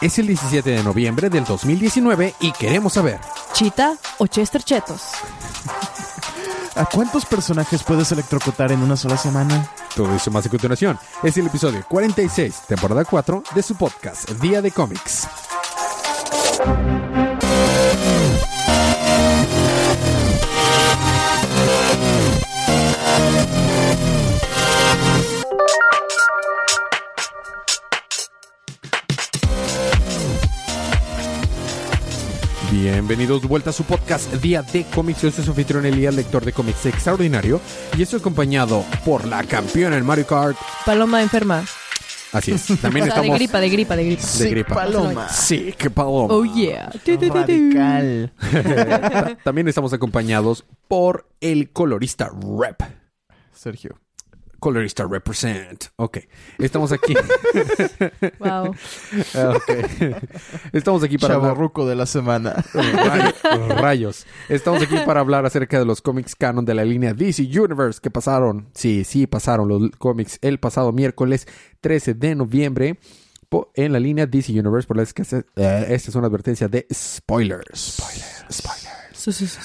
Es el 17 de noviembre del 2019 y queremos saber. ¿Chita o Chester Chetos? ¿A cuántos personajes puedes electrocutar en una sola semana? Todo eso más a continuación. Es el episodio 46, temporada 4 de su podcast Día de Cómics. Bienvenidos de vuelta a su podcast Día de Cómics. Yo soy su anfitrión Elías, lector de cómics extraordinario. Y estoy acompañado por la campeona en Mario Kart. Paloma enferma. Así es. También O sea, de estamos. gripa, de gripa, de gripa. De gripa. Paloma. Sí, qué paloma. Oh yeah. Radical. También estamos acompañados por el colorista Rep. Sergio. Colorista Represent. Ok. Estamos aquí. Wow. Ok. Estamos aquí para hablar. Chavorruco de la semana. Ray- Rayos. Estamos aquí para hablar acerca de los cómics canon de la línea DC Universe que pasaron. Sí, sí, pasaron los cómics el pasado miércoles 13 de noviembre po- en la línea DC Universe. Por la que se- eh, esta es una advertencia de spoilers. Spoilers. Spoilers.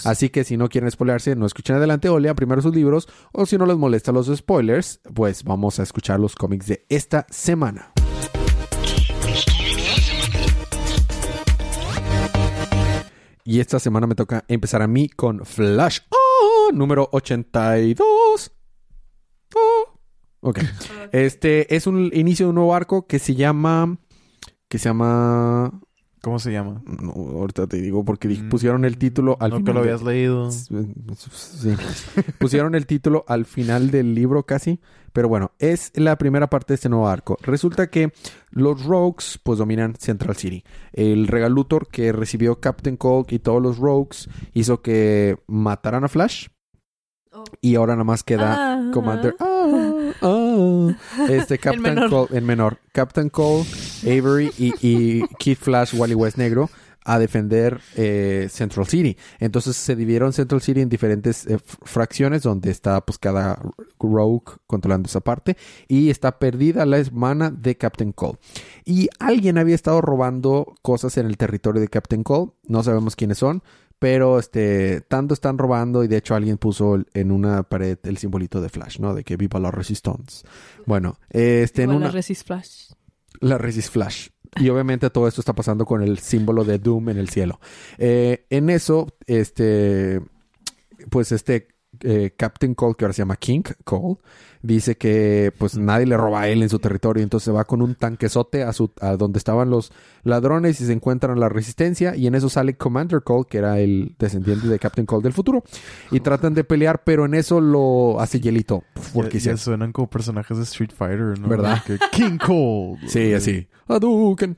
Así que si no quieren spoilearse, no escuchen adelante o lean primero sus libros. O si no les molesta los spoilers, pues vamos a escuchar los cómics de esta semana. Y esta semana me toca empezar a mí con Flash. ¡Oh! número 82. ¡Oh! Ok. Este es un inicio de un nuevo arco que se llama. Que se llama. ¿Cómo se llama? No, ahorita te digo porque Mm. pusieron el título al no final. te lo de- habías leído. Sí. Pusieron el título al final del libro casi. Pero bueno, es la primera parte de este nuevo arco. Resulta que los Rogues pues dominan Central City. El regalutor que recibió Captain Cold y todos los Rogues hizo que mataran a Flash. Oh. Y ahora nada más queda Ah. Commander. Ah, Este Captain menor. Cole en menor. Captain Cole, Avery y, y Kid Flash, Wally West Negro a defender eh, Central City. Entonces se dividieron Central City en diferentes eh, fracciones donde está pues cada rogue controlando esa parte y está perdida la hermana de Captain Cole. Y alguien había estado robando cosas en el territorio de Captain Cole. No sabemos quiénes son. Pero este, tanto están robando y de hecho alguien puso en una pared el simbolito de Flash, ¿no? De que viva la Resistance. Bueno, este en una la Resist Flash. la Resist Flash. Y obviamente todo esto está pasando con el símbolo de Doom en el cielo. Eh, en eso, este, pues este eh, Captain Cole, que ahora se llama King Cole, dice que pues nadie le roba a él en su territorio. Entonces va con un tanquesote a, su, a donde estaban los ladrones y se encuentran la resistencia. Y en eso sale Commander Cole, que era el descendiente de Captain Cole del futuro. Y tratan de pelear, pero en eso lo hace hielito. Porque ya, ya suenan como personajes de Street Fighter, ¿no? ¿Verdad? Que King Cold. sí, así. Hadouken.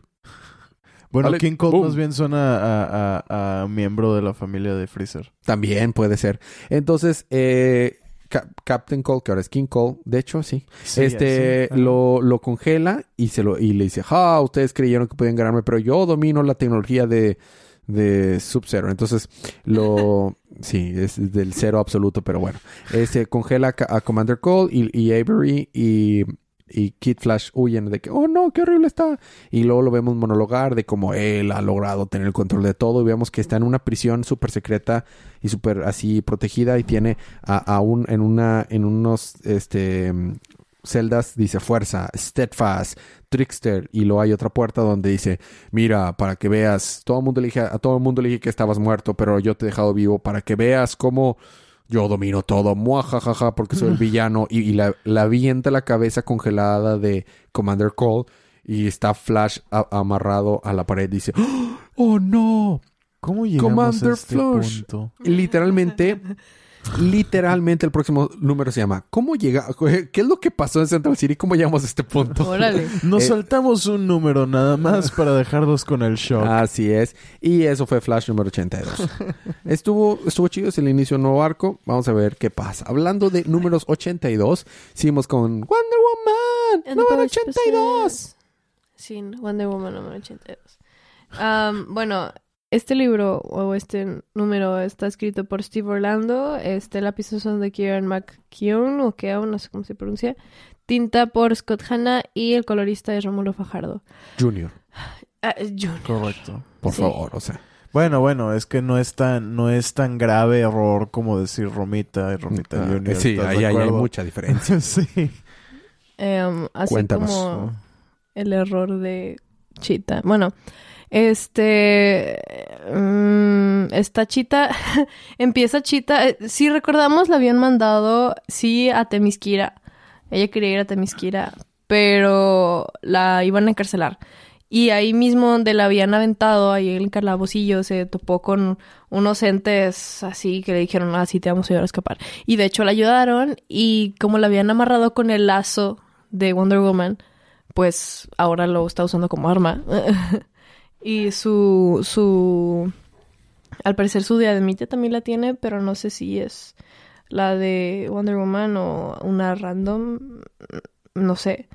Bueno, Vale, King Cold boom. más bien suena a, a- a miembro de la familia de Freezer. También puede ser. Entonces, eh, Cap- Captain Cole, que ahora es King Cole, de hecho, sí. Sí, este sí. Lo, lo congela y se lo y le dice, ah, ustedes creyeron que podían ganarme, pero yo domino la tecnología de, de Sub-Zero. Entonces, lo sí, es del cero absoluto, pero bueno. Este congela a Commander Cole y, y Avery y, y Kid Flash huyen de que, oh no, qué horrible está. Y luego lo vemos monologar de cómo él ha logrado tener el control de todo. Y vemos que está en una prisión súper secreta y súper así protegida. Y tiene a, a un, en una, en unos este celdas dice fuerza, steadfast, trickster. Y luego hay otra puerta donde dice, mira, para que veas, todo el mundo le dije, a todo el mundo le dije que estabas muerto, pero yo te he dejado vivo para que veas cómo yo domino todo, muajajaja, porque soy el villano. Y, y la, la avienta la cabeza congelada de Commander Cole. Y está Flash a- amarrado a la pared. Dice, ¡Oh, no! ¿Cómo llegamos Commander a este Flash. punto? Literalmente, literalmente el próximo número se llama ¿Cómo llega? ¿Qué es lo que pasó en Central City? ¿Cómo llegamos a este punto? Órale. Nos Eh, saltamos un número nada más para dejarlos con el shock. Así es. Y eso fue Flash número 82. estuvo, estuvo chido, es el inicio de un nuevo arco. Vamos a ver qué pasa. Hablando de números 82, seguimos con Wonder Woman And número Powers 82. Sí, Wonder Woman número 82. Am, bueno, este libro o este número está escrito por Steve Orlando. Este lápiz son de Kieran McKeown o Keown, no sé cómo se pronuncia. Tinta por Scott Hanna y el colorista es Romulo Fajardo. Junior. Ah, Junior. Correcto. Por Sí. favor, o sea. Bueno, bueno, es que no es tan, no es tan grave error como decir Romita y Romita ah, Junior. sí, ¿estás ahí, hay mucha diferencia. sí. Em, así Cuéntanos. como el error de Chita. Bueno, este. mm, esta Chita. empieza Chita. eh, si recordamos, la habían mandado, sí, a Temisquira. Ella quería ir a Temisquira, pero la iban a encarcelar. Y ahí mismo donde la habían aventado, ahí en el calabocillo, se topó con unos entes así que le dijeron, ah, sí, te vamos a ayudar a escapar. Y de hecho la ayudaron y como la habían amarrado con el lazo de Wonder Woman, pues ahora lo está usando como arma. y su, su, al parecer su diademita también la tiene, pero no sé si es la de Wonder Woman o una random, no sé.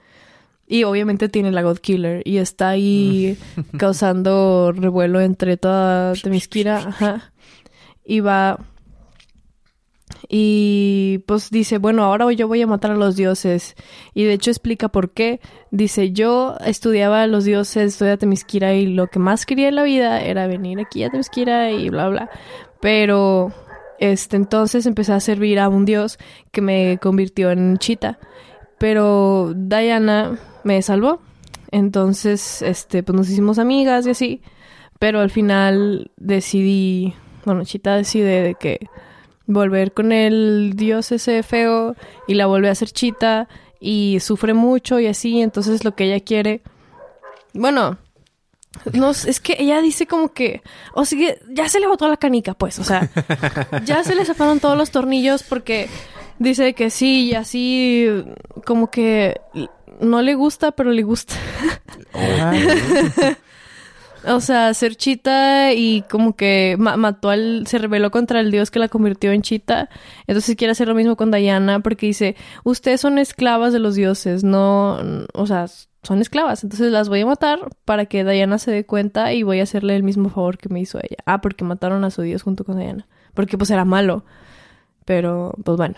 Y obviamente tiene la God Killer y está ahí causando revuelo entre toda Temisquira. Ajá. Y va. Y pues dice, bueno, ahora yo voy a matar a los dioses. Y de hecho explica por qué. Dice, yo estudiaba a los dioses, estudié a Temisquira y lo que más quería en la vida era venir aquí a Temisquira y bla, bla. Pero este entonces empecé a servir a un dios que me convirtió en chita. Pero Diana me salvó. Entonces, este, pues nos hicimos amigas y así. Pero al final decidí, bueno, Chita decide de que volver con el dios ese feo y la vuelve a hacer Chita y sufre mucho y así. Entonces lo que ella quiere, bueno, no, es que ella dice como que, o sea, que ya se le botó la canica, pues, o sea, ya se le zafaron todos los tornillos porque dice que sí y así como que no le gusta, pero le gusta. Ajá. O sea, ser chita y como que ma- mató al... Se rebeló contra el dios que la convirtió en chita. Entonces quiere hacer lo mismo con Diana porque dice, ustedes son esclavas de los dioses, no... O sea, son esclavas. Entonces las voy a matar para que Diana se dé cuenta y voy a hacerle el mismo favor que me hizo ella. Ah, porque mataron a su dios junto con Diana. Porque pues era malo. Pero, pues bueno.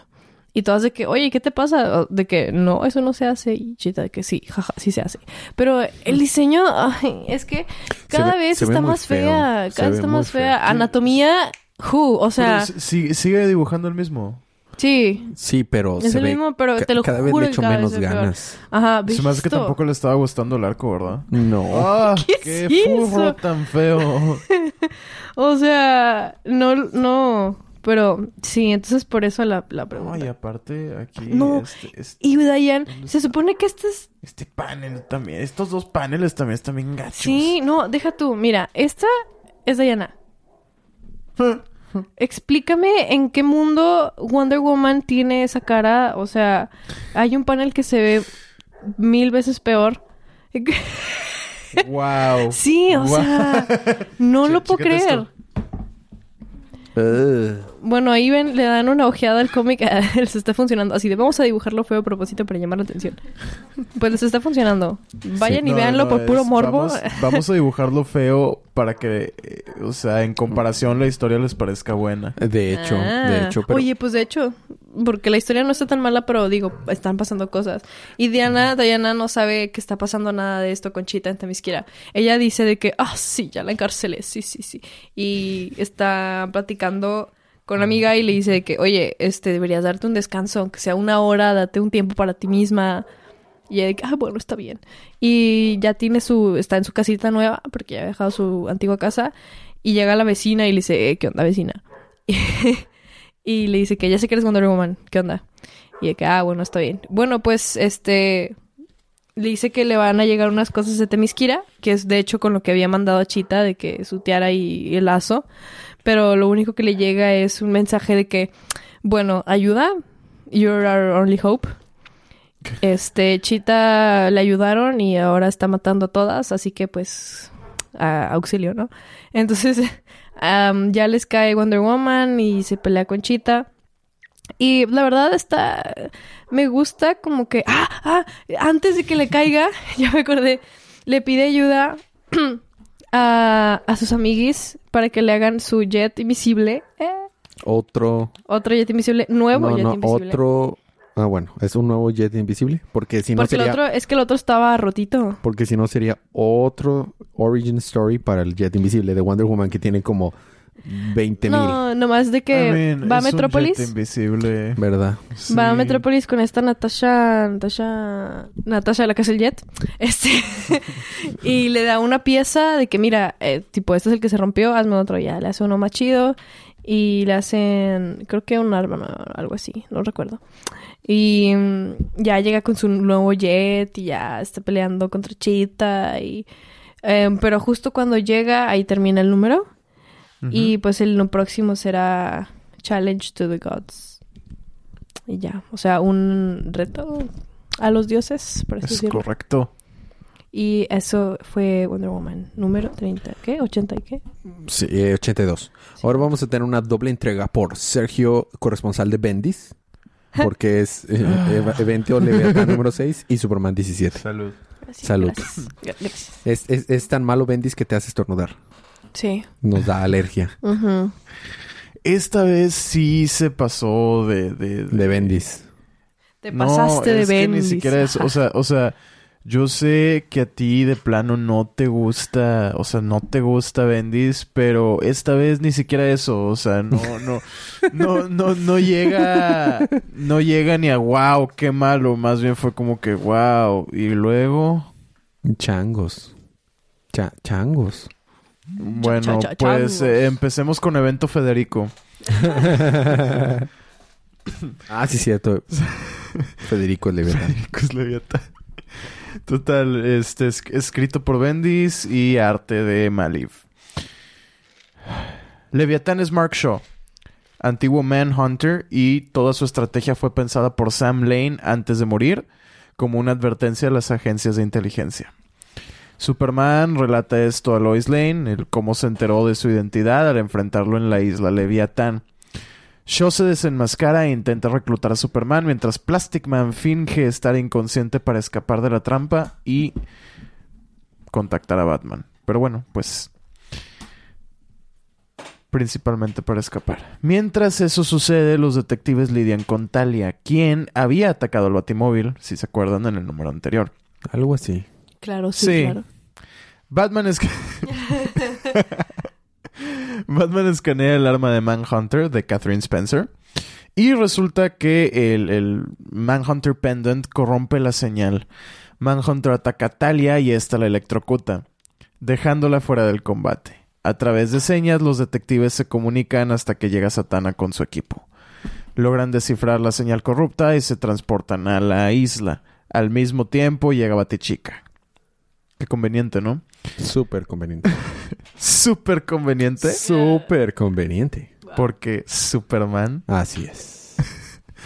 Y todas de que, oye, ¿qué te pasa? De que, no, eso no se hace. Y chita de que sí, jaja, sí se hace. Pero el diseño, ay, es que cada ve- vez está más feo. fea. Se Cada vez ve está más feo. fea. Anatomía, who, o sea, Pero si- sigue dibujando el mismo. sí. Sí, pero Es se el ve mismo, pero te lo cada vez juro le que echo cada vez menos ganas. Ajá, Se me hace que tampoco le estaba gustando el arco, ¿verdad? No. ¡Ah! ¿Qué ¡Qué es furro eso? tan feo! O sea, no, no. Pero sí, entonces por eso la, la pregunta. No, y aparte aquí No. este, este, Y Diane, ¿Dónde se supone que este es este panel también. Estos dos paneles también están bien gachos. Sí, no, deja tú. Mira, esta es Diana. Explícame en qué mundo Wonder Woman tiene esa cara. O sea, hay un panel que se ve mil veces peor. ¡Wow! Sí, o sea, no lo puedo creer. esto. Bueno, ahí ven, le dan una ojeada al cómic, les está funcionando. Así de vamos a dibujarlo feo a propósito para llamar la atención. Pues les está funcionando. Vayan y No, véanlo no, por puro morbo. Vamos, vamos a dibujarlo feo para que, eh, o sea, en comparación la historia les parezca buena. De hecho, de Ah. hecho, pero Oye, pues de hecho, porque la historia no está tan mala, pero digo, están pasando cosas. Y Diana, Diana no sabe que está pasando nada de esto con Chita en Temisquira. Ella dice de que, ah, sí, ya la encarcelé, sí, sí, sí. Y está platicando con una amiga y le dice que, oye, este, deberías darte un descanso, aunque sea una hora, date un tiempo para ti misma. Y ella ah, bueno, está bien. Y ya tiene su, está en su casita nueva, porque ya ha dejado su antigua casa. Y llega la vecina y le dice, eh, ¿qué onda, vecina? y le dice que ya sé que eres Wonder Woman, ¿qué onda? Y de que, ah, bueno, está bien. Bueno, pues, este, le dice que le van a llegar unas cosas de Temisquira, que es de hecho con lo que había mandado a Chita, de que su tiara y el lazo. Pero lo único que le llega es un mensaje de que, bueno, ayuda, you're our only hope. Este, Chita le ayudaron y ahora está matando a todas, así que pues, a- auxilio, ¿no? Entonces, am, ya les cae Wonder Woman y se pelea con Chita. Y la verdad está... Me gusta como que... Ah, ah, antes de que le caiga, ya me acordé, le pide ayuda a, a sus amiguis para que le hagan su jet invisible. Eh, otro otro jet invisible, nuevo no, jet no, invisible. otro Ah, bueno, es un nuevo jet invisible, porque si no Porque sería el otro, es que el otro estaba rotito. porque si no sería otro origin story para el Jet Invisible de Wonder Woman que tiene como 20 mil, No, nomás de que I mean, va a Metrópolis. invisible. ¿verdad? Va a. Metrópolis con esta Natasha, Natasha, Natasha de la casa del jet, este, y le da una pieza de que mira, eh, tipo este es el que se rompió, hazme otro ya, le hace uno más chido y le hacen, creo que un arma, no, algo así, no recuerdo. Y mm, ya llega con su nuevo jet y ya está peleando contra Cheetah y, eh, pero justo cuando llega ahí termina el número Y pues el próximo será Challenge to the Gods. Y ya, o sea, un reto a los dioses, por así Es decirlo. correcto. Y eso fue Wonder Woman número 30, ¿qué? ¿80 y qué? Sí, eh, 82. Ahora vamos a tener una doble entrega por Sergio, corresponsal de Bendis, porque es eh, ev- evento Leviatán número 6 y Superman 17. Salud. Gracias, Salud. gracias. Gracias. Es, es, es tan malo Bendis que te hace estornudar. Sí. Nos da alergia. Esta vez sí se pasó de... De, de Bendis. Te No, pasaste de es que Bendis. ni siquiera eso. O sea, o sea, yo sé que a ti de plano no te gusta, o sea, no te gusta Bendis, pero esta vez ni siquiera eso. O sea, no, no, no, no, no llega, no llega ni a wow, qué malo. Más bien fue como que wow. Y luego, Changos. Cha- changos. Bueno, cha- pues eh, empecemos con evento Federico. ah, sí, cierto. Federico Leviatán. Federico es Leviatán. Total, este es escrito por Bendis y arte de Maliv. Leviatán es Mark Shaw, antiguo Manhunter, y toda su estrategia fue pensada por Sam Lane antes de morir como una advertencia a las agencias de inteligencia. Superman relata esto a Lois Lane, el cómo se enteró de su identidad al enfrentarlo en la isla Leviatán. Shaw se desenmascara e intenta reclutar a Superman mientras Plastic Man finge estar inconsciente para escapar de la trampa y contactar a Batman. Pero bueno, pues principalmente para escapar. Mientras eso sucede, los detectives lidian con Talia, quien había atacado al Batimóvil, si se acuerdan en el número anterior. Algo así. Claro, sí, Sí. claro. Batman es Batman escanea el arma de Manhunter de Catherine Spencer. Y resulta que el, el Manhunter Pendant corrompe la señal. Manhunter ataca a Talia y esta la electrocuta, dejándola fuera del combate. A través de señas, los detectives se comunican hasta que llega Satana con su equipo. Logran descifrar la señal corrupta y se transportan a la isla. Al mismo tiempo llega Batichica. Qué conveniente, ¿no? Súper conveniente. Súper conveniente. Súper conveniente. Porque Superman. Así es.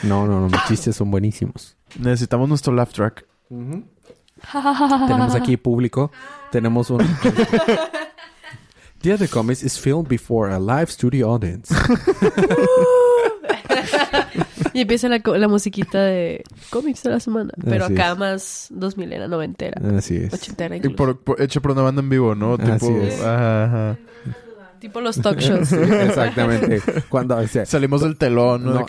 No, no, no. Mis chistes son buenísimos. Necesitamos nuestro laugh track. Tenemos aquí público. Tenemos un... The Other Comics is filmed before a live studio audience. Y empieza la, co- la musiquita de cómics de la semana. Pero Así acá es. más 2000 era, noventera, Así es. ochentera Y incluso. por- por- hecho por una banda en vivo, ¿no? Así Tipo, es. ajá, ajá. Tipo los talk shows. Exactamente. Cuando o sea, Salimos del telón, ¿no?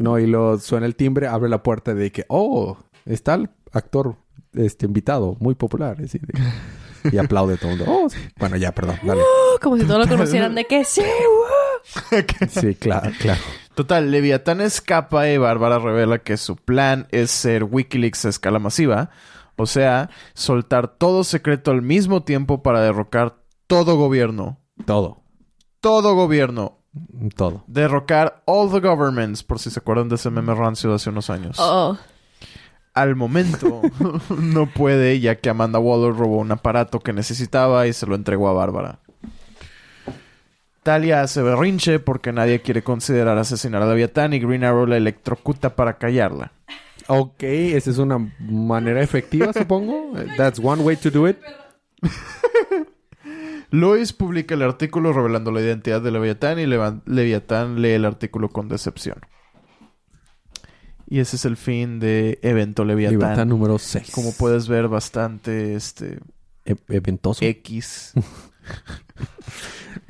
No. Y lo suena el timbre, abre la puerta de que, oh, está el actor este invitado, muy popular. así de- y aplaude todo el mundo. Oh, sí. Bueno, ya, perdón, dale. Oh, Como si todos lo conocieran de que sí, wow. Sí, claro, claro. Total, Leviatán escapa y Bárbara revela que su plan es ser Wikileaks a escala masiva. O sea, soltar todo secreto al mismo tiempo para derrocar todo gobierno. Todo, Todo gobierno. todo. Derrocar all the governments, por si se acuerdan de ese meme rancio de hace unos años. Oh, Al momento no puede, ya que Amanda Waller robó un aparato que necesitaba y se lo entregó a Bárbara. Talia hace berrinche porque nadie quiere considerar asesinar a Leviatán y Green Arrow la electrocuta para callarla. Ok, esa es una manera efectiva, supongo. That's one way to do it. Lois publica el artículo revelando la identidad de Leviatán y Levan- Leviatán lee el artículo con decepción. Y ese es el fin de Evento Leviatán. Libertad número 6. Como puedes ver, bastante este E- eventoso. X.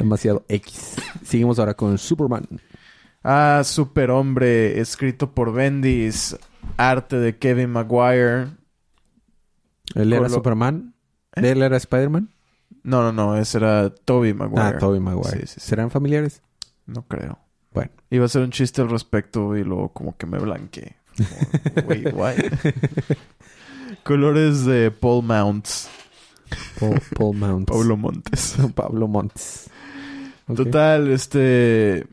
Demasiado X. Seguimos ahora con Superman. Ah, Superhombre, escrito por Bendis, arte de Kevin Maguire. Él era Colo- Superman. Él era Spider-Man. No, no, no. Ese era Toby Maguire. Ah, Tobey Maguire. Sí, sí, sí. ¿Serán familiares? No creo. Bueno. Iba a hacer un chiste al respecto y luego como que me blanqueé. Wait, what? Colores de Paul Mounts. Paul, Paul Mounts. Pablo Montes. Pablo Montes. Total, este...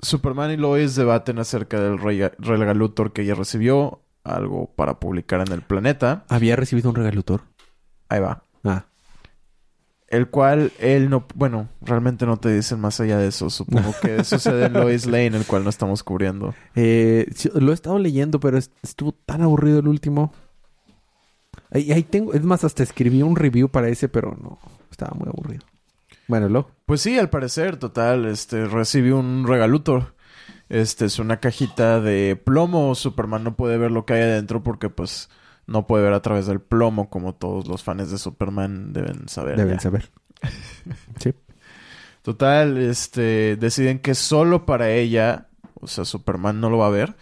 Superman y Lois debaten acerca del rega- regalo Luthor que ella recibió. Algo para publicar en el planeta. ¿Había recibido un regalutor? Ahí va. Ah. El cual él no... Bueno, realmente no te dicen más allá de eso. Supongo que sucede en Lois Lane, el cual no estamos cubriendo. Eh, lo he estado leyendo, pero es- estuvo tan aburrido el último. Ahí, ahí tengo... Es más, hasta escribí un review para ese, pero no. Estaba muy aburrido. Bueno, lo... Pues sí, al parecer, total, este, recibió un regalutor. Este, es una cajita de plomo. Superman no puede ver lo que hay adentro porque, pues, no puede ver a través del plomo, como todos los fans de Superman deben saber. Deben ya. saber. sí. Total, este, deciden que solo para ella, o sea, Superman no lo va a ver.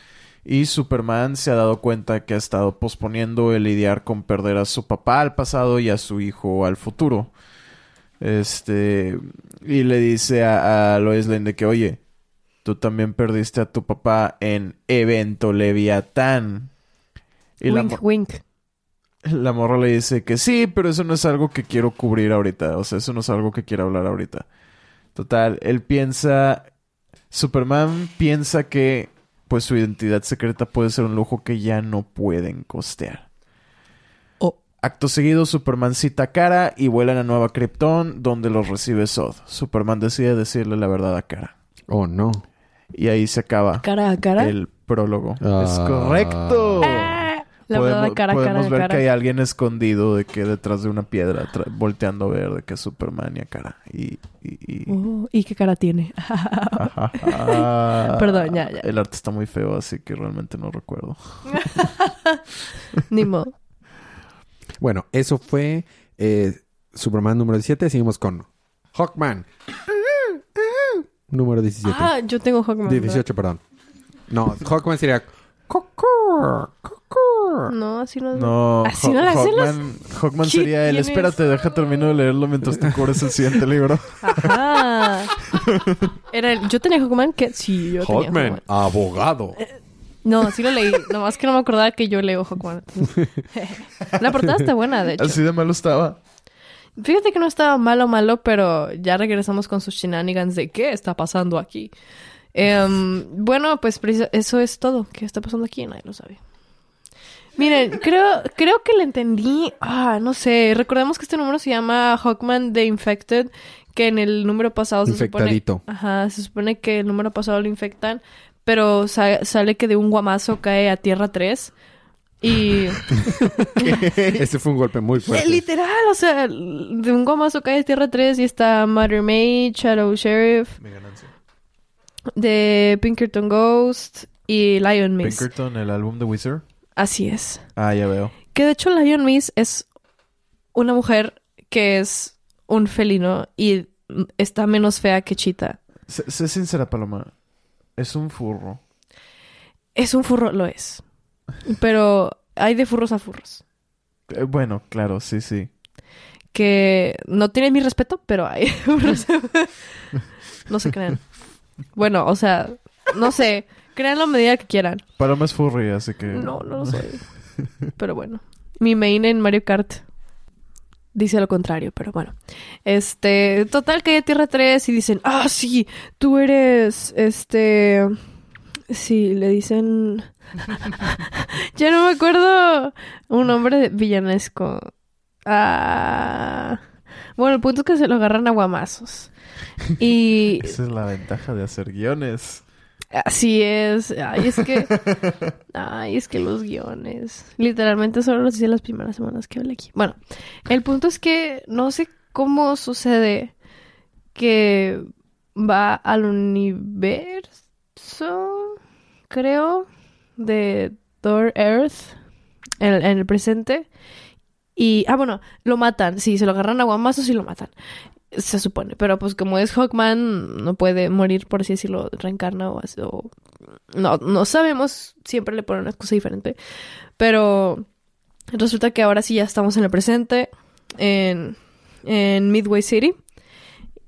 Y Superman se ha dado cuenta que ha estado posponiendo el lidiar con perder a su papá al pasado y a su hijo al futuro. Este, y le dice a, a Lois Lane de que, oye, tú también perdiste a tu papá en Evento Leviatán. Y la, wink, mo- wink. la morra le dice que sí, pero eso no es algo que quiero cubrir ahorita. O sea, eso no es algo que quiero hablar ahorita. Total, él piensa... Superman piensa que pues su identidad secreta puede ser un lujo que ya no pueden costear. Acto seguido, Superman cita a Kara y vuelan a Nueva Krypton, donde los recibe Zod. Superman decide decirle la verdad a Kara. Oh, no. Y ahí se acaba Cara a cara. el prólogo. Ah. Es correcto. Ah, la podemos verdad, cara a podemos cara a ver cara. que hay alguien escondido de que detrás de una piedra, volteando a ver de que es Superman y a cara. Y, y, y- Oh, ¿Y qué cara tiene? Perdón, ya, ya. El arte está muy feo, así que realmente no recuerdo. Ni modo. Bueno, eso fue eh, Superman número 17. Seguimos con Hawkman. número 17. Ah, yo tengo Hawkman. ¿verdad? 18, perdón. No, Hawkman sería... No, así no. No, ¿Así Haw- no la hacen los- Hawkman, Hawkman ¿Qué sería el... Espérate, deja termino de leerlo mientras tú cubres el siguiente libro. Ajá. Era el- yo tenía Hawkman que sí, yo tenía Hawkman, Hawkman. abogado. No, sí lo leí. Nomás que no me acordaba que yo leo Hawkman. entonces. La portada está buena, de hecho. Así de malo estaba. Fíjate que no estaba malo, malo, pero ya regresamos con sus shenanigans de qué está pasando aquí. Em, bueno, pues eso es todo. ¿Qué está pasando aquí? Nadie lo sabe. Miren, creo, creo que le entendí. Ah, no sé. Recordemos que este número se llama Hawkman The Infected, que en el número pasado se supone. Ajá, se supone que el número pasado lo infectan, pero sa- sale que de un guamazo cae a Tierra 3. Y. Ese fue un golpe muy fuerte. literal, o sea, de un guamazo cae de Tierra 3 y está Mother Maid, Shadow Sheriff, Mi ganancia. de Pinkerton Ghost y Lion Miss. Pinkerton, el álbum de Wizard. Así es. Ah, ya veo. Que de hecho Lion Miss es una mujer que es un felino y está menos fea que Cheetah. Sé, sé sincera, Paloma. Es un furro. Es un furro, lo es. Pero hay de furros a furros. Eh, bueno, claro, sí, sí. Que no tienen mi respeto, pero hay furros. no se crean. Bueno, o sea, no sé. Créanlo a medida que quieran. Paloma es furry, así que... No, no lo soy. Pero bueno. Mi main en Mario Kart dice lo contrario, pero bueno. Este, total que hay Tierra 3 y dicen, ah, sí, tú eres, este, sí, le dicen, ya no me acuerdo, un nombre villanesco. Ah, bueno, el punto es que se lo agarran a guamazos. Y Esa es la ventaja de hacer guiones. Así es. Ay, es que. Ay, es que los guiones. Literalmente solo los hice las primeras semanas que hablé aquí. Bueno, el punto es que no sé cómo sucede que va al universo, creo, de Thor Earth en, en el presente. Y, ah, bueno, lo matan. Sí, se lo agarran a guamazos y lo matan. Se supone. Pero pues como es Hawkman, no puede morir, por así decirlo, reencarna o así. o- No, no sabemos. Siempre le ponen una excusa diferente. Pero resulta que ahora sí ya estamos en el presente. En en Midway City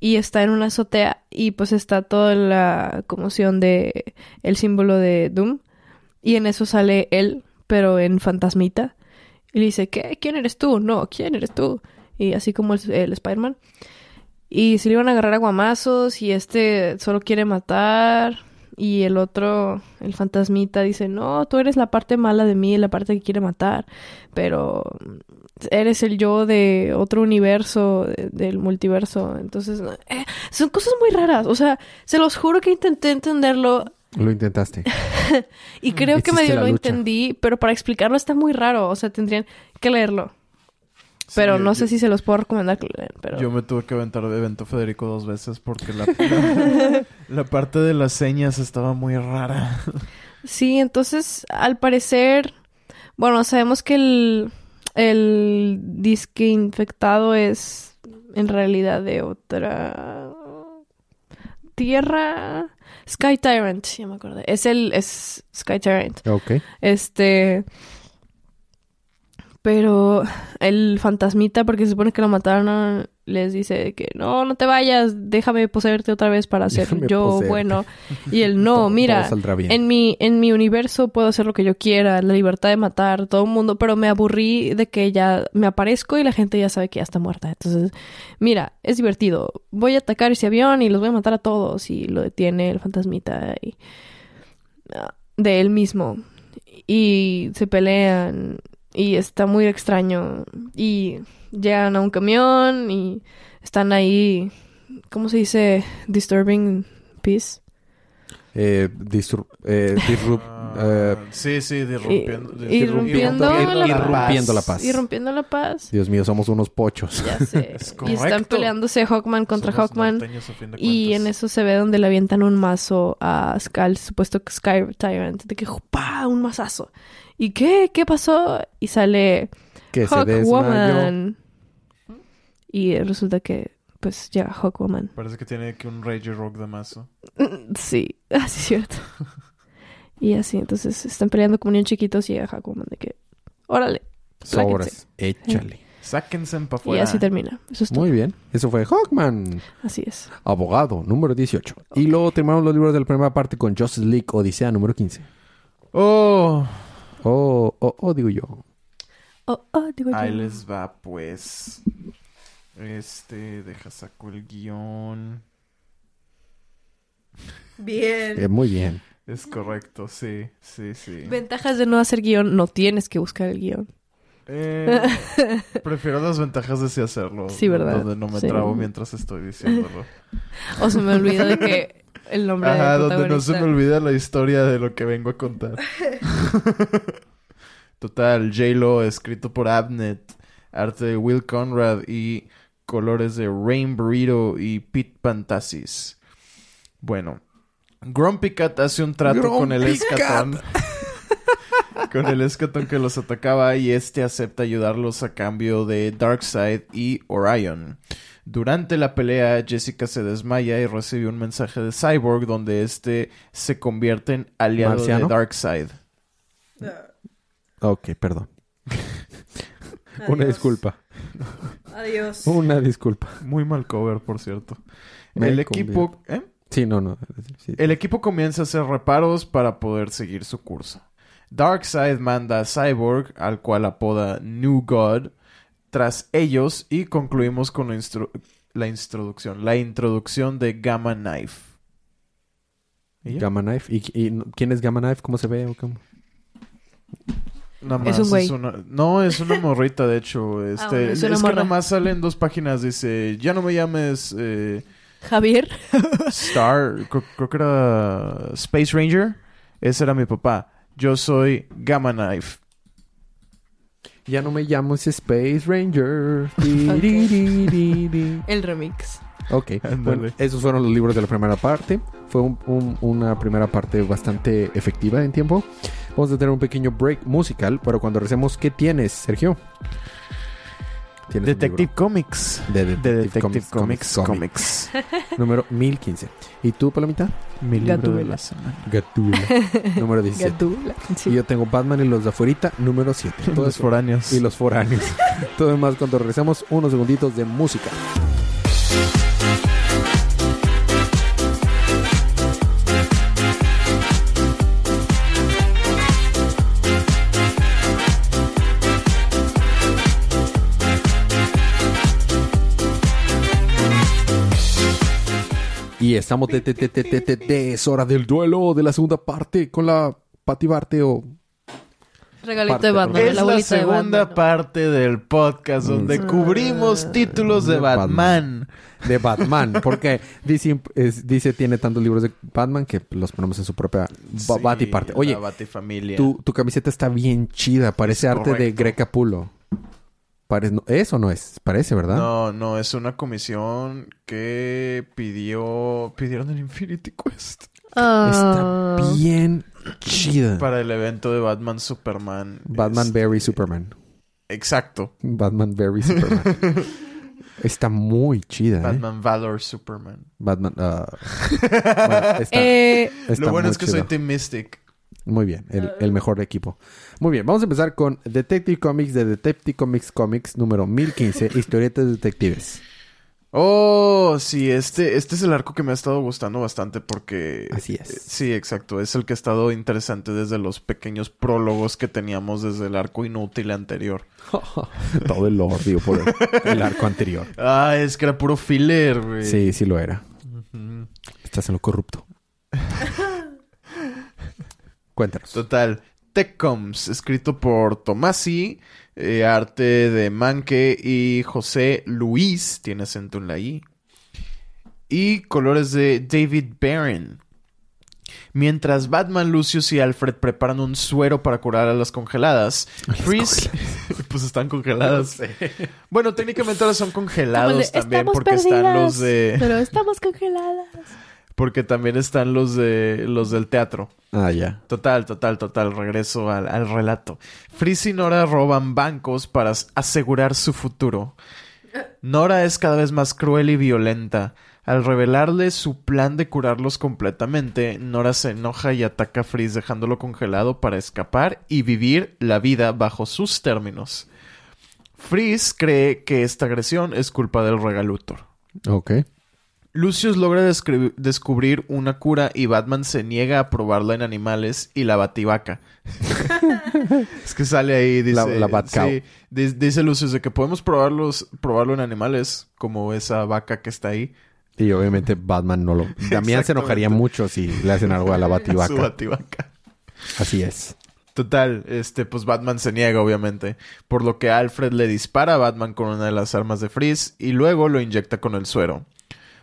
y está en una azotea y pues está toda la conmoción de el símbolo de Doom y en eso sale él pero en fantasmita y le dice ¿qué? ¿quién eres tú? no ¿quién eres tú? y así como el, el Spider-Man y se le iban a agarrar a guamazos y este solo quiere matar y el otro, el fantasmita, dice, no, tú eres la parte mala de mí, la parte que quiere matar, pero eres el yo de otro universo, de- del multiverso. Entonces, eh, son cosas muy raras. O sea, se los juro que intenté entenderlo Lo intentaste. y creo que medio lo lucha. entendí, pero para explicarlo está muy raro. O sea, tendrían que leerlo. Pero Sí, no yo- sé si se los puedo recomendar que lo lean. Pero... Yo me tuve que aventar de evento Federico dos veces porque la, la, la parte de las señas estaba muy rara. Sí, entonces, al parecer, bueno, sabemos que el, el disque infectado es en realidad de otra tierra. Sky Tyrant, ya me acordé. Es el, es Sky Tyrant. Ok. Este. Pero el fantasmita, porque se supone que lo mataron, les dice que no, no te vayas, déjame poseerte otra vez para ser Déjame yo poseerte. bueno. Y él, no, Todo- mira, todo en mi, en mi universo puedo hacer lo que yo quiera, la libertad de matar todo el mundo, pero me aburrí de que ya me aparezco y la gente ya sabe que ya está muerta. Entonces, mira, es divertido. Voy a atacar ese avión y los voy a matar a todos. Y lo detiene el fantasmita y, ah, de él mismo. Y se pelean y está muy extraño. Y llegan a un camión y están ahí, ¿cómo se dice? Disturbing peace. Eh, disru- eh, disrup- eh, Ah, sí, sí, disrumpiendo. Y- irrumpiendo la Irrumpiendo la paz. Y rompiendo la paz. Dios mío, somos unos pochos. Ya sé. Es y están peleándose Hawkman contra Somos Hawkman. Y en eso se ve donde le avientan un mazo a Skull, supuesto Sky Tyrant. De que ¡pa! Un mazazo. ¿Y qué? ¿Qué pasó? Y sale Que se. Hawkwoman. Y resulta que, pues, llega Hawkwoman. Parece que tiene que un Rage Rock de mazo. Sí, así es cierto. y así, entonces están peleando como niños chiquitos y llega Hawkwoman de que, órale. Sobras. Échale. Sáquense para Y afuera. así termina. Eso es todo. Muy bien. Eso fue Hawkman. Así es. Abogado, número 18. Y luego terminamos los libros de la primera parte con Justice League Odisea, número 15. Oh, Oh, oh, oh, digo yo. Oh, oh, digo yo. ahí les va, pues. Este, deja saco el guion. Bien. Eh, muy bien. Es correcto, sí, sí, sí. Ventajas de no hacer guion, no tienes que buscar el guion. Eh, prefiero las ventajas de sí hacerlo. Sí, ¿verdad? Donde no me Sí. trabo mientras estoy diciéndolo. O se me olvida de que el nombre Ajá, del donde no se me olvida la historia de lo que vengo a contar. Total, J-Lo, escrito por Abnet, arte de Will Conrad y colores de Rain Burrito y Pete Pantasis. Bueno, Grumpy Cat hace un trato con el escatón. con el escatón que los atacaba y este acepta ayudarlos a cambio de Darkseid y Orion. Durante la pelea, Jessica se desmaya y recibe un mensaje de Cyborg donde este se convierte en aliado ¿Marciano? de Darkseid. Ok, perdón. Una disculpa. Adiós. Una disculpa. Muy mal cover, por cierto. Me el equipo, ¿eh? Sí, no, no. sí. El equipo comienza a hacer reparos para poder seguir su curso. Darkseid manda a Cyborg, al cual apoda New God, tras ellos y concluimos con la, instru- la introducción, la introducción de Gamma Knife. Gamma Knife. ¿Y, y quién es Gamma Knife? ¿Cómo se ve? o cómo? Nada más Es un güey. una- No, es una morrita, de hecho. Este, bueno, es que nada más salen dos páginas. Dice, ya no me llames eh, Javier. Star, creo, creo que era Space Ranger. Ese era mi papá. Yo soy Gamma Knife. Ya no me llamo Space Ranger. El remix. Ok, bueno, esos fueron los libros de la primera parte. Fue un- un- una primera parte bastante efectiva en tiempo. Vamos a tener un pequeño break musical, pero cuando recemos, ¿qué tienes, Sergio? Tienes Detective Comics. de De Detective, Detective Comics, Comics, Comics, Comics. número 1015. ¿Y tú, Palomita? Mi libro de la semana. Gatula. número 17. Gatula. Sí. Y yo tengo Batman y los de afuerita, número 7. Todo Los foráneos. Y los foráneos. Todo demás cuando regresamos, unos segunditos de música. Y estamos de, de, de, de, de, de- de- es hora del duelo de la segunda parte con la Pati Barte o Regalito Parte, de Batman. Es la la bolita de segunda parte del podcast donde Mm. cubrimos títulos de De Batman. Batman. de Batman. Porque DC es- dice tiene tantos libros de Batman que los ponemos en su propia Sí, Bati parte. Oye, la Batifamilia. tu, tu camiseta está bien chida. Parece Es arte de correcto. Capullo. Parece, no, ¿Es o no es? Parece, ¿verdad? No, no, es una comisión que pidió... Pidieron el Infinity Quest. Ah. Está bien chida. Para el evento de Batman Superman. Batman Este, Very Superman. Exacto. Batman Very Superman. está muy chida, ¿eh? Batman Valor Superman. Batman. ah. Bueno, está- Eh, está Lo bueno es que chido. soy Team Mystic. Muy bien, el, el mejor equipo. Muy bien, vamos a empezar con Detective Comics de Detective Comics Comics número 1015, historietas detectives. Oh, sí, este, este es el arco que me ha estado gustando bastante porque... Así es. eh, Sí, exacto. Es el que ha estado interesante desde los pequeños prólogos que teníamos desde el arco inútil anterior. Todo el lore, digo, por el, el arco anterior. Ah, es que era puro filler, güey. Sí, sí lo era. Estás en lo corrupto. Cuéntanos. Total. Techcoms, escrito por Tomasi, eh, arte de Manque y José Luis, tiene acento en la I. Y colores de David Barron. Mientras Batman, Lucius y Alfred preparan un suero para curar a las congeladas, Freeze... pues están congeladas. Bueno, técnicamente ahora son congelados de, también "Estamos porque están los perdidas, de... Pero estamos congeladas. Porque también están los de los del teatro. Ah, ya. Total, total, total. Regreso al, al relato. Freeze y Nora roban bancos para as- asegurar su futuro. Nora es cada vez más cruel y violenta. Al revelarle su plan de curarlos completamente, Nora se enoja y ataca a Freeze dejándolo congelado para escapar y vivir la vida bajo sus términos. Freeze cree que esta agresión es culpa del regalutor. Ok. Lucius logra descubrir una cura y Batman se niega a probarla en animales y la bativaca. es que sale ahí, dice... La- la Batcow. sí, di- dice Lucius de que podemos probarlos, probarlo en animales, como esa vaca que está ahí. Y obviamente Batman no lo... Damián se enojaría mucho si le hacen algo a la Su bativaca. Así es. Total, este, pues Batman se niega, obviamente. Por lo que Alfred le dispara a Batman con una de las armas de Freeze y luego lo inyecta con el suero.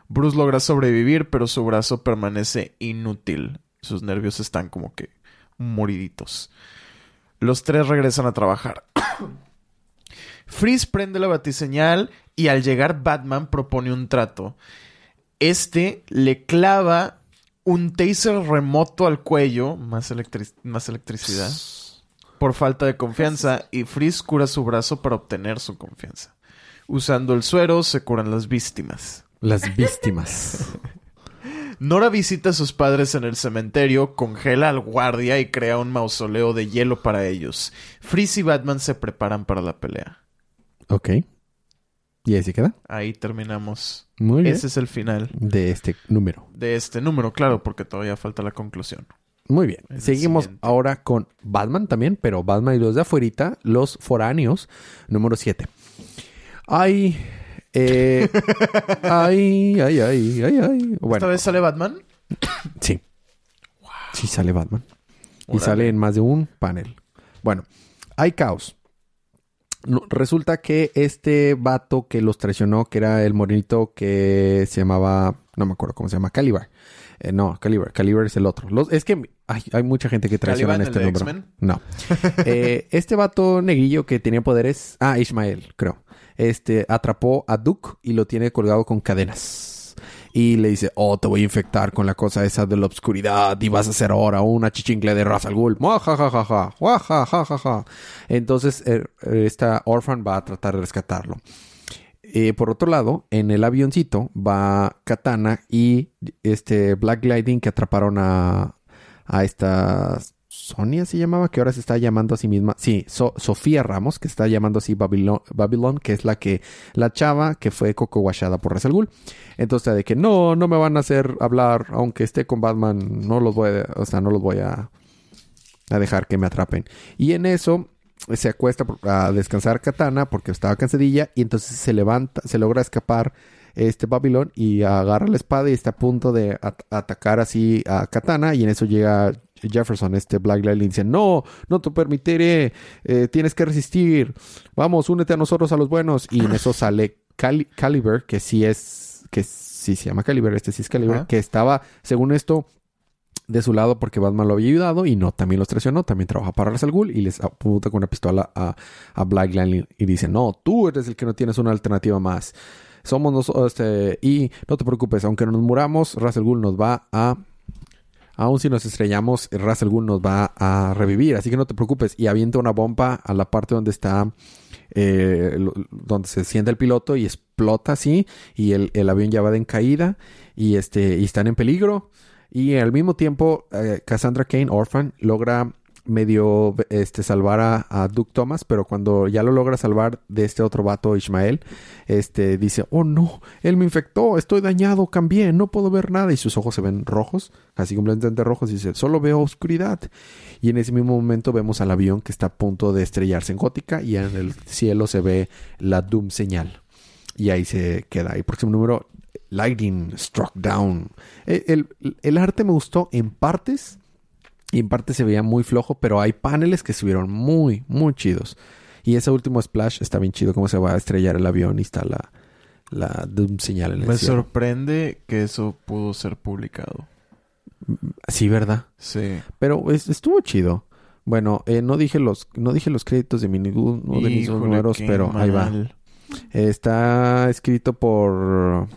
Bruce logra sobrevivir, pero su brazo permanece inútil. Sus nervios están como que moriditos. Los tres regresan a trabajar. Freeze prende la batiseñal y al llegar Batman propone un trato. Este le clava un taser remoto al cuello, más, más electricidad, por falta de confianza, y Freeze cura su brazo para obtener su confianza. Usando el suero se curan las víctimas. Las víctimas. Nora visita a sus padres en el cementerio, congela al guardia y crea un mausoleo de hielo para ellos. Freeze y Batman se preparan para la pelea. ok. ¿Y ahí se queda? Ahí terminamos. Muy bien. Ese es el final De este número. de este número, claro, porque todavía falta la conclusión. Muy bien. Seguimos ahora con Batman también, pero Batman y los de afuerita, los foráneos, número 7. Ay, eh, ay, ay, ay, ay, ay. ¿Esta vez sale Batman? sí. Sí sale Batman. Y sale en más de un panel. Bueno, hay caos. No, resulta que este vato que los traicionó, que era el morenito que se llamaba, no me acuerdo cómo se llama, Calibar. Eh, no, Calibar, Calibar es el otro. Los, es que hay, hay mucha gente que traiciona en ¿Caliban, este. X-Men? No. Eh, este vato negrillo que tenía poderes, ah, Ismael, creo. Este atrapó a Duke y lo tiene colgado con cadenas. Y le dice, oh, te voy a infectar con la cosa esa de la obscuridad y vas a ser ahora una chichincle de Ra's al Ghul. Entonces, eh, esta Orphan va a tratar de rescatarlo. Eh, por otro lado, en el avioncito va Katana y este Black Gliding que atraparon a, a esta Sonia se llamaba, que ahora se está llamando a sí misma. Sí, So- Sofía Ramos, que está llamando así Babylon, Babylon, que es la que, la chava que fue coco por Ra's. Entonces, de que no, no me van a hacer hablar, aunque esté con Batman, no los voy a, o sea, no los voy a, a dejar que me atrapen. Y en eso se acuesta a descansar Katana porque estaba cansadilla y entonces se levanta, se logra escapar este Babylon y agarra la espada y está a punto de at- atacar así a Katana y en eso llega Jefferson, este Black Light, y dice, no, no te permitiré, eh, tienes que resistir, vamos, únete a nosotros a los buenos y en eso sale Cali- Caliber, que sí es, que sí se llama Caliber, este sí es Caliber, que estaba, según esto, de su lado porque Batman lo había ayudado y no, también los traicionó, también trabaja para Ra's al Ghul y les apunta con una pistola a, a Black Lightning y dice, no, tú eres el que no tienes una alternativa más. Somos nosotros, este, y no te preocupes, aunque nos muramos, Ra's al Ghul nos va a... Aún si nos estrellamos, Ra's al Ghul nos va a revivir, así que no te preocupes. Y avienta una bomba a la parte donde está, eh, donde se sienta el piloto y explota así, y el, el avión ya va de en caída, y este, y están en peligro. Y al mismo tiempo, eh, Cassandra Kane, Orphan, logra medio este, salvar a, a Duke Thomas, pero cuando ya lo logra salvar de este otro vato, Ismael, este, dice, oh no, él me infectó, estoy dañado, cambié, no puedo ver nada. Y sus ojos se ven rojos, así completamente rojos, y dice, solo veo oscuridad. Y en ese mismo momento vemos al avión que está a punto de estrellarse en Gótica y en el cielo se ve la Doom señal. Y ahí se queda. Y próximo número, Lightning Struck Down. Eh, El, el arte me gustó en partes y en partes se veía muy flojo, pero hay paneles que estuvieron muy, muy chidos. Y ese último splash está bien chido, cómo se va a estrellar el avión y está la, la Doom señal en el Me cielo. sorprende que eso pudo ser publicado. Sí, ¿verdad? Sí. Pero es- estuvo chido. Bueno, eh, no dije los no dije los créditos de mi ninguno de mis números, pero ahí va. Está escrito por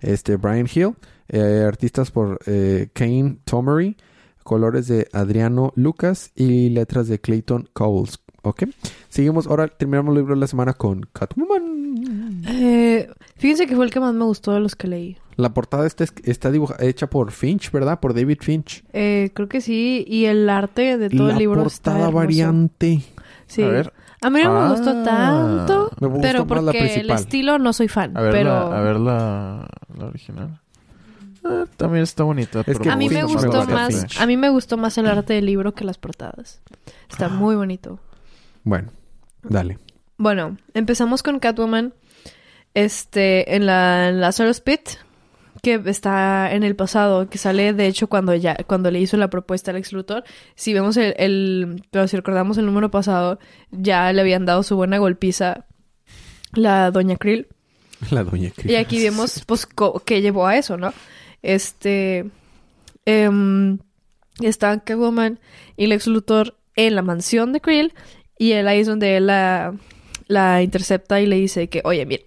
este Brian Hill, eh, artistas por eh, Kane Tomery, colores de Adriano Lucas y letras de Clayton Cowles. ¿Ok? Seguimos, ahora terminamos el libro de la semana con Catwoman. Eh, fíjense que fue el que más me gustó de los que leí. La portada está, está dibuja- hecha por Finch, ¿verdad? Por David Finch. Eh, creo que sí. Y el arte de todo la el libro está portada variante. Sí. A ver. A mí no me Ah. gustó tanto, Me gustó pero la porque el estilo no soy fan. A ver, pero la, a ver la, la original. Ah, también está bonita. que a mí me gustó gusta más, Finch. a mí me gustó más el arte del libro que las portadas. Está muy bonito. Bueno, dale. Bueno, empezamos con Catwoman, este, en la en Lazarus Pit, que está en el pasado, que sale de hecho cuando ya, cuando le hizo la propuesta al ex Luthor. Si vemos el, el, pero si recordamos el número pasado, ya le habían dado su buena golpiza la Doña Krill. La doña Cris. Y aquí vemos, pues, qué llevó a eso, ¿no? Este. em, está Catwoman y Lex Luthor en la mansión de Krill. Y él ahí es donde él la, la intercepta y le dice que, oye, mira,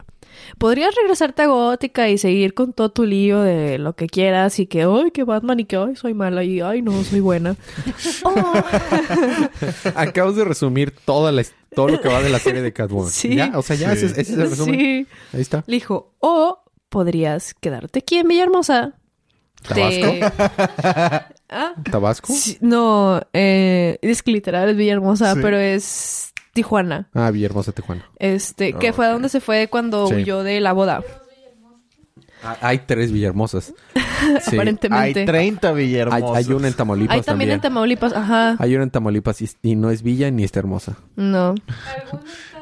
podrías regresarte a Gótica y seguir con todo tu lío de lo que quieras y que, ay, que Batman y que, ay, soy mala y, ay, no, soy buena. Oh. Acabas de resumir toda la, todo lo que va de la serie de Catwoman. Sí. ¿Ya? O sea, ya Sí. ese, ese es el resumen. Sí. Ahí está. Le dijo, o podrías quedarte aquí en Villahermosa. Te- ¿Ah? ¿Tabasco? Sí, no, eh, es que literal es Villahermosa, Sí. pero es Tijuana. Ah, Villahermosa, Tijuana. Este, que fue a donde se fue cuando Sí. huyó de la boda, Ah, Hay tres Villahermosas. Sí. aparentemente. Hay 30 Hay, Villahermosos. hay una en Tamaulipas Hay también, en Tamaulipas, ajá. Hay una en Tamaulipas y, y no es villa ni está hermosa. No.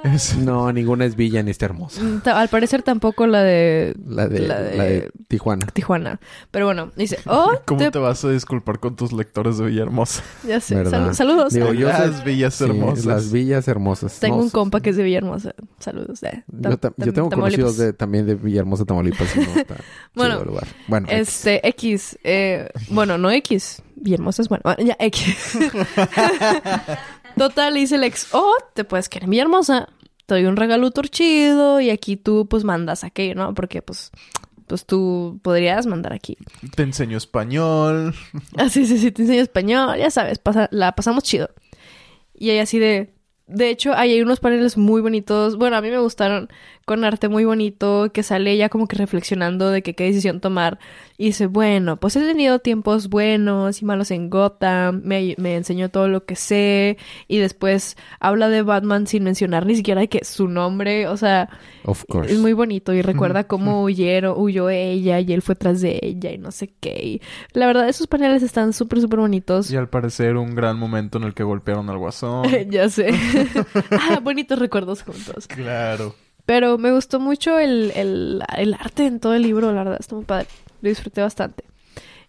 Es- No, ninguna es villa ni está hermosa. Mm, ta- Al parecer tampoco la de La de, La la de- de... Tijuana. Tijuana. Pero bueno, dice, oh, ¿Cómo te- te vas a disculpar con tus lectores de Villahermosa? ya sé, ¿Verdad? sal- saludos. Digo, yo Las sé- villas Sí, hermosas. las villas hermosas. Tengo No, un compa que es de Villahermosa. Saludos. eh. Yo, yo tengo Tamaulipas. conocidos de, también de Villahermosa, Tamaulipas. y no está Bueno, lugar. Bueno, Este, X. eh, bueno, no X. Villahermosa es bueno. Bueno, ya, X. Total, dice el ex, oh, te puedes quedar en Villahermosa. Te doy un regalo chido y aquí tú, pues, mandas aquello, ¿no? Porque, pues, pues tú podrías mandar aquí. Te enseño español. Ah, sí, sí, sí, te enseño español, ya sabes, pasa, la pasamos chido. Y ella así de... De hecho, ahí hay unos paneles muy bonitos. Bueno, a mí me gustaron con arte muy bonito, que sale ella como que reflexionando de que qué decisión tomar. Y dice, bueno, pues he tenido tiempos buenos y malos en Gotham, me, me enseñó todo lo que sé. Y después habla de Batman sin mencionar ni siquiera que su nombre, o sea, Of course. es muy bonito y recuerda cómo huyeron, huyó ella y él fue tras de ella y no sé qué. Y la verdad, esos paneles están súper, súper bonitos. Y al parecer un gran momento en el que golpearon al guasón. ya sé. ah, bonitos recuerdos juntos. claro. Pero me gustó mucho el, el, arte en todo el libro, la verdad, está muy padre. Lo disfruté bastante.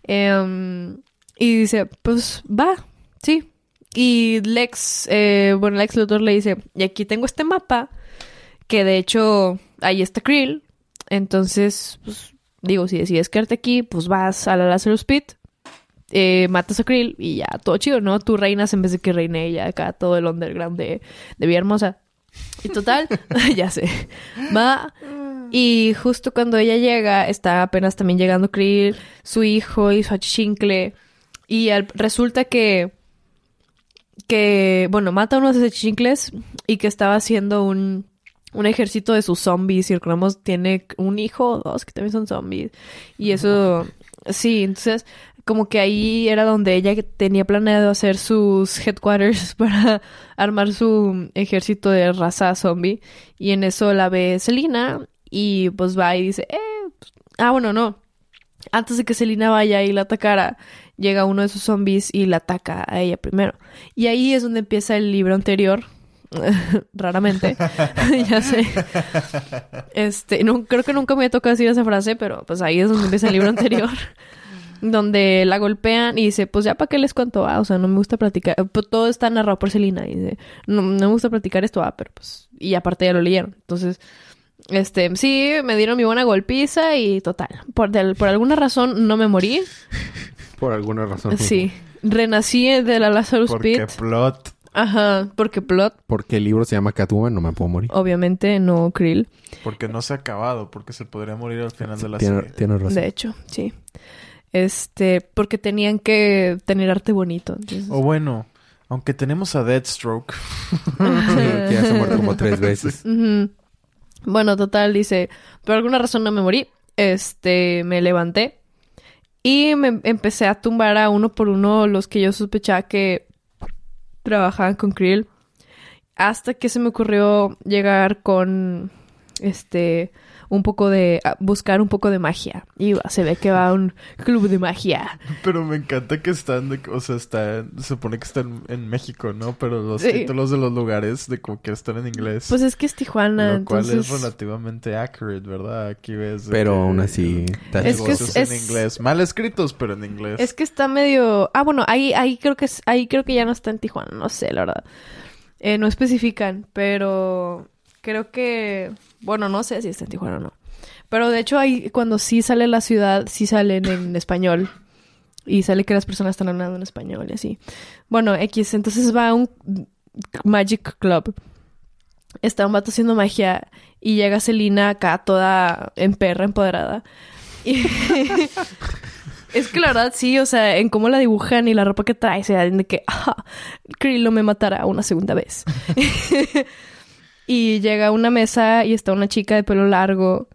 Em, y dice, pues va, sí. Y Lex, eh, bueno, Lex Luthor le dice, y aquí tengo este mapa, que de hecho ahí está Krill. Entonces, pues digo, si decides quedarte aquí, pues vas a la Lazarus Pit, eh, matas a Krill y ya, todo chido, ¿no? Tú reinas en vez de que reine ella acá, todo el underground de, de Villa Hermosa. Y total, ya sé. Va. Y justo cuando ella llega, está apenas también llegando Krill, su hijo y su achichincle. Y al- resulta que. Que, bueno, mata a unos achichincles y que estaba haciendo un, un ejército de sus zombies. Y recordamos, tiene un hijo o dos que también son zombies. Y eso. Sí, entonces como que ahí era donde ella tenía planeado hacer sus headquarters para armar su ejército de raza zombie. Y en eso la ve Selina y pues va y dice, eh, pues- ah, bueno, no. Antes de que Selina vaya y la atacara, llega uno de sus zombies y la ataca a ella primero. Y ahí es donde empieza el libro anterior. Raramente, ya sé. Este, no, creo que nunca me había tocado decir esa frase, pero pues ahí es donde empieza el libro anterior donde la golpean y dice, pues ya para qué les cuento, ah, o sea, no me gusta platicar, pues, todo está narrado por Selina y dice, no, no me gusta platicar esto, ah, pero pues, y aparte ya lo leyeron, entonces, este, sí, me dieron mi buena golpiza y total, por, del- por alguna razón no me morí, Por alguna razón. sí, renací de la Lazarus Porque Pit, plot. ajá, porque plot, Porque el libro se llama Catwoman, no me puedo morir. obviamente no Krill, Porque no se ha acabado. Porque se podría morir al final de la Tiene, serie. tienes razón. de hecho, sí, este, porque tenían que tener arte bonito, entonces... O bueno, aunque tenemos a Deathstroke. Que ya se ha muerto como tres veces. Bueno, total, dice, por alguna razón no me morí. Este, me levanté y me empecé a tumbar a uno por uno los que yo sospechaba que trabajaban con Krill. Hasta que se me ocurrió llegar con este un poco de a buscar un poco de magia. Y se ve que va a un club de magia. Pero me encanta que están, de- o sea, está, se supone que están en México, ¿no? Pero los Sí. títulos de los lugares de como que están en inglés. Pues es que es Tijuana, lo cual entonces es relativamente accurate, ¿verdad? Aquí ves. Pero que aún así, está Es que negocios es- en inglés. Mal escritos, pero en inglés. Es que está medio. Ah, bueno, ahí, ahí creo que es- ahí creo que ya no está en Tijuana, no sé, la verdad. Eh, no especifican, pero creo que. Bueno, no sé si está en Tijuana o no. Pero de hecho, ahí cuando sí sale la ciudad, sí salen en español. Y sale que las personas están hablando en español y así. Bueno, X, entonces va a un Magic Club. Está un vato haciendo magia y llega Selina acá toda en perra, empoderada. Y es que la verdad sí, o sea, en cómo la dibujan y la ropa que trae, se dan de que, ah, Krill no me matará una segunda vez. y llega a una mesa y está una chica de pelo largo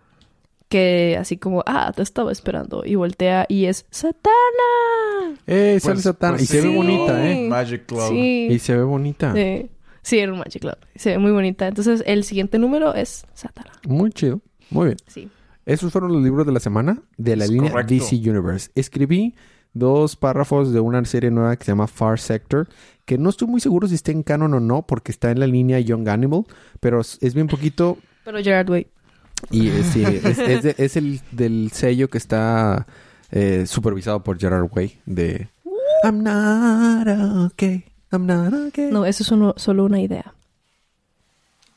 que así como, ah, te estaba esperando. Y voltea y es Satana. ¡Eh, sale Pues- Satana! pues y se ve bonita, ¿eh? Magic Club. Sí. Y se ve bonita. Sí. Sí, era un Magic Club. Se ve muy bonita. Entonces, el siguiente número es Satana. Muy chido. Muy bien. Sí. Esos fueron los libros de la semana de la Es línea correcto. DC Universe. Escribí dos párrafos de una serie nueva que se llama Far Sector, que no estoy muy seguro si está en canon o no, porque está en la línea Young Animal, pero es bien poquito Pero Gerard Way. y eh, sí, es, es de- es el del sello que está eh, supervisado por Gerard Way de I'm not okay, I'm not okay. No, eso es uno- solo una idea.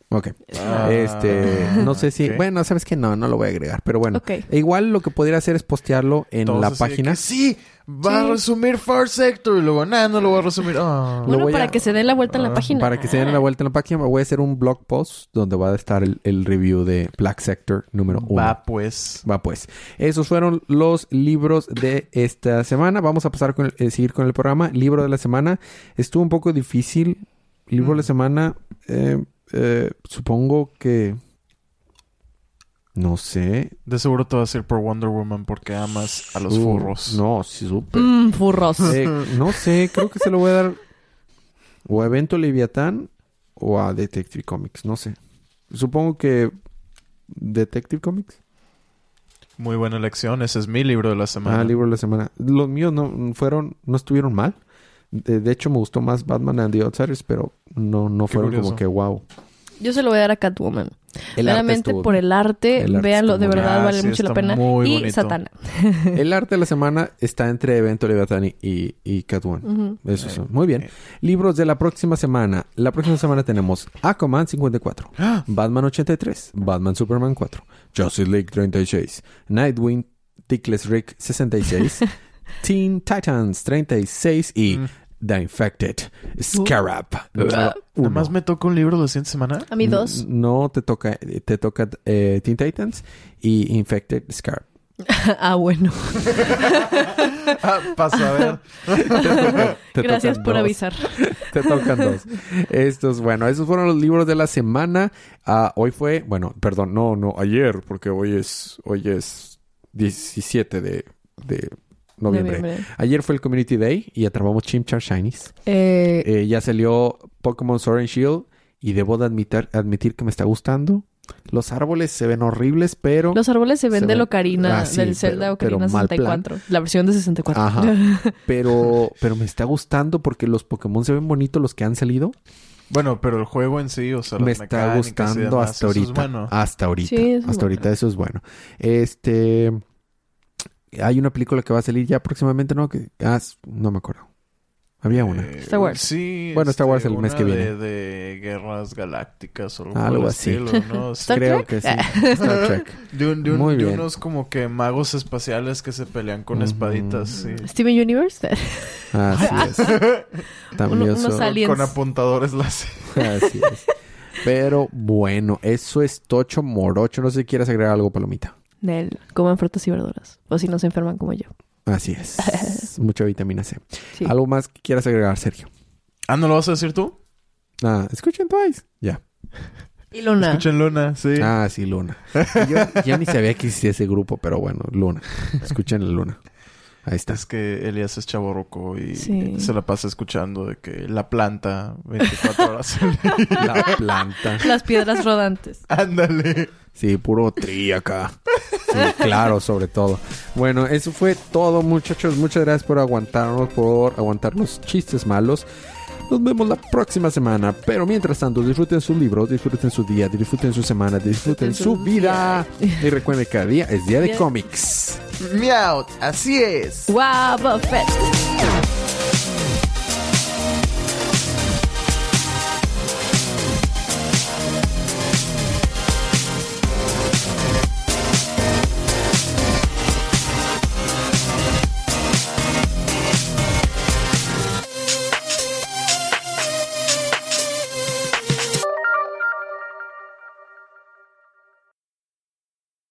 Ok. Ah, este, no sé si, ok. bueno, sabes que no, no lo voy a agregar, pero bueno. Ok. E igual lo que podría hacer es postearlo en Todos la página. que, sí, va a resumir Far Sector. Y luego, nada, no lo voy a resumir. Ah. Bueno, voy para a- que se dé la vuelta en la Ah, página. Para que se den la vuelta en la página, voy a hacer un blog post donde va a estar el, el review de Black Sector número uno. Va, pues. Va pues. Esos fueron los libros de esta semana. Vamos a pasar con el- eh, seguir con el programa. Libro de la semana. Estuvo un poco difícil. Libro de la Mm. semana. eh, eh, supongo que. No sé. De seguro te vas a ir por Wonder Woman porque amas a los Uh, furros. No, sí, súper. Mmm, furros. Eh, no sé, creo que se lo voy a dar o a Evento Leviatán o a Detective Comics, no sé. Supongo que Detective Comics. Muy buena elección. Ese es mi libro de la semana. Ah, libro de la semana. Los míos no fueron, no estuvieron mal. De, de hecho, me gustó más Batman and the Outsiders, pero no, no Qué fueron curioso. como que wow. Yo se lo voy a dar a Catwoman. El arte Meramente estuvo- por el arte. el arte véanlo, de verdad vale sí, mucho la pena. muy y bonito. Satana. El arte de la semana está entre Evento Leviatán y, y, y Catwoman. Ujú. Eso Eh, son. Muy bien. eh. Libros de la próxima semana. La próxima semana tenemos Aquaman 54. ¡Ah! Batman 83, Batman Superman 4, Justice League 36, Nightwing, Tickless Rick 66, Teen Titans 36 y Mm. The Infected Scarab. número Nada más me toca un libro la siguiente semana. A mí dos. No te toca, te toca eh, Teen Titans y Infected Scarab. ah, bueno. ah, pasa a ver. Te Gracias por dos. avisar. Te tocan dos. Estos, bueno, esos fueron los libros de la semana. Ah, hoy fue, bueno, perdón, no, no, ayer, porque hoy es, hoy es 17 de, de noviembre. Noviembre. Ayer fue el Community Day y atrapamos Chimchar Shinies. Eh, Eh, ya salió Pokémon Sword and Shield y debo de admitir, admitir que me está gustando. Los árboles se ven horribles, pero... los árboles se ven se de ven- Locarina, Ah, sí, del Zelda pero- Ocarina pero mal plan. 64. La versión de 64. Ajá. Pero, pero me está gustando porque los Pokémon se ven bonitos los que han salido. Bueno, pero el juego en sí, o sea, me está gustando demás, hasta eso es ahorita. bueno. Hasta ahorita. Sí, eso es hasta ahorita bueno. eso es bueno. Este hay una película que va a salir ya próximamente, ¿no? Que ah, no me acuerdo. Había una. Eh, Star Wars. Sí. Bueno, Star Wars el una mes que viene. De, de guerras galácticas o algo, el así. estilo, ¿no? Sí. Star Creo Trek? que sí. Star Trek. De, un- de un- Muy de bien. unos como que magos espaciales que se pelean con Ujú. espaditas. Sí. Steven Universe. Así es. También Uno- unos aliens. Con apuntadores láser. Así es. Pero bueno, eso es tocho morocho. No sé si quieres agregar algo, Palomita. Nel, coman frutas y verduras. O si no se enferman como yo. Así es. Mucha vitamina C. Sí. ¿Algo más que quieras agregar, Sergio? Ah, ¿no lo vas a decir tú? Ah, escuchen Twice. Ya. Y Luna. Escuchen Luna, sí. Ah, sí, Luna. Yo, yo ni sabía que existía ese grupo, pero bueno, Luna. Escuchen a Luna. Ahí está. Es que Elías es chaborroco y Sí. se la pasa escuchando de que la planta 24 horas. La planta. Las piedras rodantes. Ándale. Sí, puro tri acá. Sí, claro, sobre todo. Bueno, eso fue todo, muchachos. Muchas gracias por aguantarnos, por aguantar los chistes malos. Nos vemos la próxima semana. Pero mientras tanto, disfruten sus libros, disfruten su día, disfruten su semana, disfruten Disfruten su vida. Y recuerden que cada día es día de cómics. Miau, así es. ¡Wow! Buffett.